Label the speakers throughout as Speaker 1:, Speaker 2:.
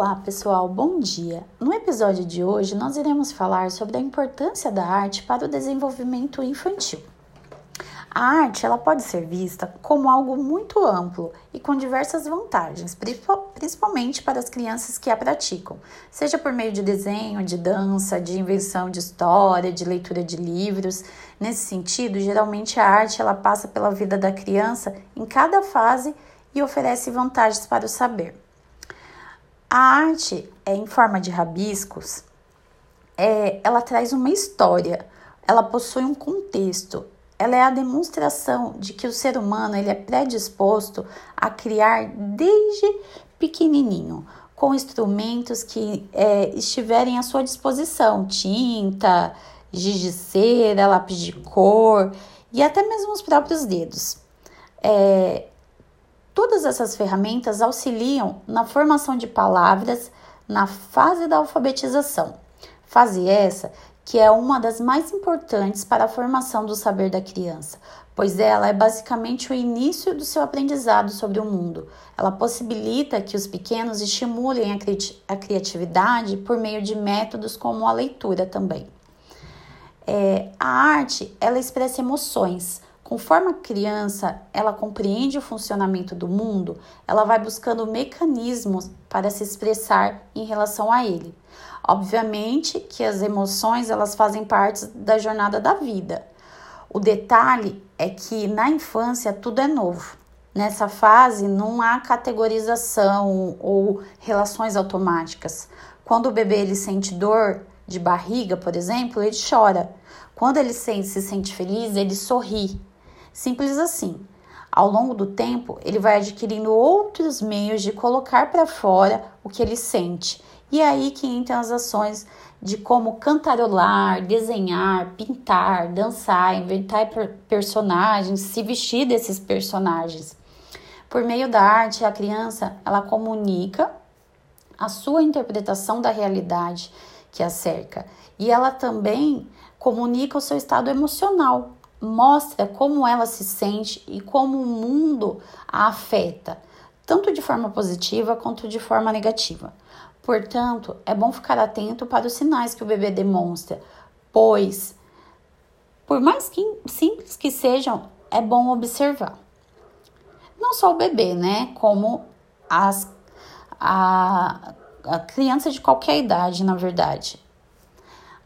Speaker 1: Olá pessoal, bom dia! No episódio de hoje nós iremos falar sobre a importância da arte para o desenvolvimento infantil. A arte ela pode ser vista como algo muito amplo e com diversas vantagens, principalmente para as crianças que a praticam, seja por meio de desenho, de dança, de invenção de história, de leitura de livros. Nesse sentido, geralmente a arte ela passa pela vida da criança em cada fase e oferece vantagens para o saber. A arte é em forma de rabiscos, é, ela traz uma história, ela possui um contexto, ela é a demonstração de que o ser humano ele é predisposto a criar desde pequenininho, com instrumentos que é, estiverem à sua disposição, tinta, giz de cera, lápis de cor e até mesmo os próprios dedos. É, Todas essas ferramentas auxiliam na formação de palavras na fase da alfabetização. Fase essa que é uma das mais importantes para a formação do saber da criança, pois ela é basicamente o início do seu aprendizado sobre o mundo. Ela possibilita que os pequenos estimulem a, cri a criatividade por meio de métodos como a leitura também. É, a arte ela expressa emoções, Conforme a criança ela compreende o funcionamento do mundo, ela vai buscando mecanismos para se expressar em relação a ele. Obviamente que as emoções elas fazem parte da jornada da vida. O detalhe é que na infância tudo é novo. Nessa fase não há categorização ou relações automáticas. Quando o bebê ele sente dor de barriga, por exemplo, ele chora. Quando ele se sente feliz, ele sorri. Simples assim. Ao longo do tempo, ele vai adquirindo outros meios de colocar para fora o que ele sente. E é aí que entram as ações de como cantarolar, desenhar, pintar, dançar, inventar personagens, se vestir desses personagens. Por meio da arte, a criança ela comunica a sua interpretação da realidade que a cerca e ela também comunica o seu estado emocional, mostra como ela se sente e como o mundo a afeta, tanto de forma positiva quanto de forma negativa. Portanto, é bom ficar atento para os sinais que o bebê demonstra, pois, por mais que simples que sejam, é bom observar. Não só o bebê, né? Como as, a, a criança de qualquer idade, na verdade.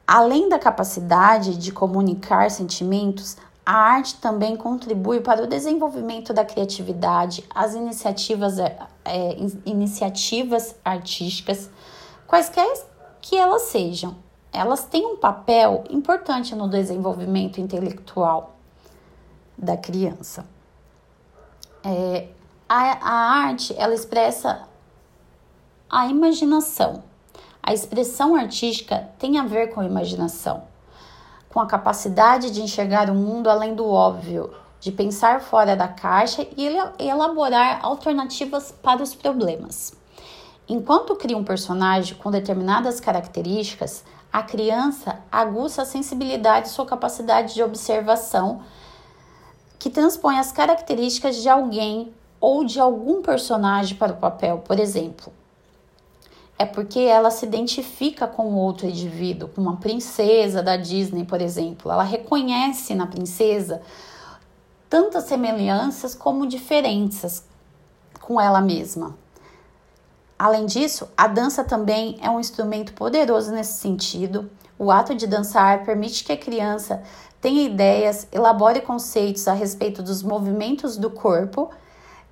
Speaker 1: Além da capacidade de comunicar sentimentos, a arte também contribui para o desenvolvimento da criatividade, as iniciativas, é, é iniciativas artísticas, quaisquer que elas sejam. Elas têm um papel importante no desenvolvimento intelectual da criança. É, a, a arte ela expressa a imaginação a expressão artística tem a ver com a imaginação, com a capacidade de enxergar o mundo além do óbvio, de pensar fora da caixa e elaborar alternativas para os problemas. Enquanto cria um personagem com determinadas características, a criança aguça a sensibilidade e sua capacidade de observação, que transpõe as características de alguém ou de algum personagem para o papel, por exemplo é porque ela se identifica com outro indivíduo, com uma princesa da Disney, por exemplo. Ela reconhece na princesa tantas semelhanças como diferenças com ela mesma. Além disso, a dança também é um instrumento poderoso nesse sentido. O ato de dançar permite que a criança tenha ideias, elabore conceitos a respeito dos movimentos do corpo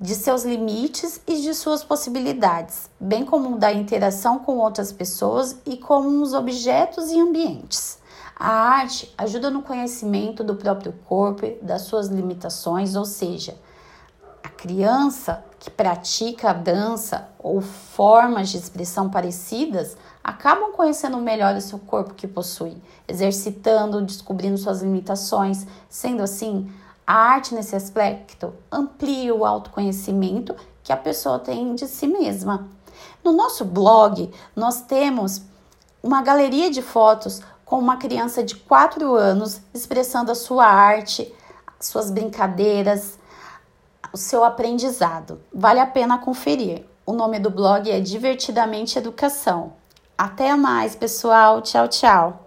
Speaker 1: de seus limites e de suas possibilidades, bem como da interação com outras pessoas e com os objetos e ambientes. A arte ajuda no conhecimento do próprio corpo, das suas limitações, ou seja, a criança que pratica a dança ou formas de expressão parecidas acabam conhecendo melhor o seu corpo que possui, exercitando, descobrindo suas limitações, sendo assim a arte, nesse aspecto, amplia o autoconhecimento que a pessoa tem de si mesma. No nosso blog, nós temos uma galeria de fotos com uma criança de 4 anos expressando a sua arte, suas brincadeiras, o seu aprendizado. Vale a pena conferir. O nome do blog é Divertidamente Educação. Até mais, pessoal. Tchau, tchau.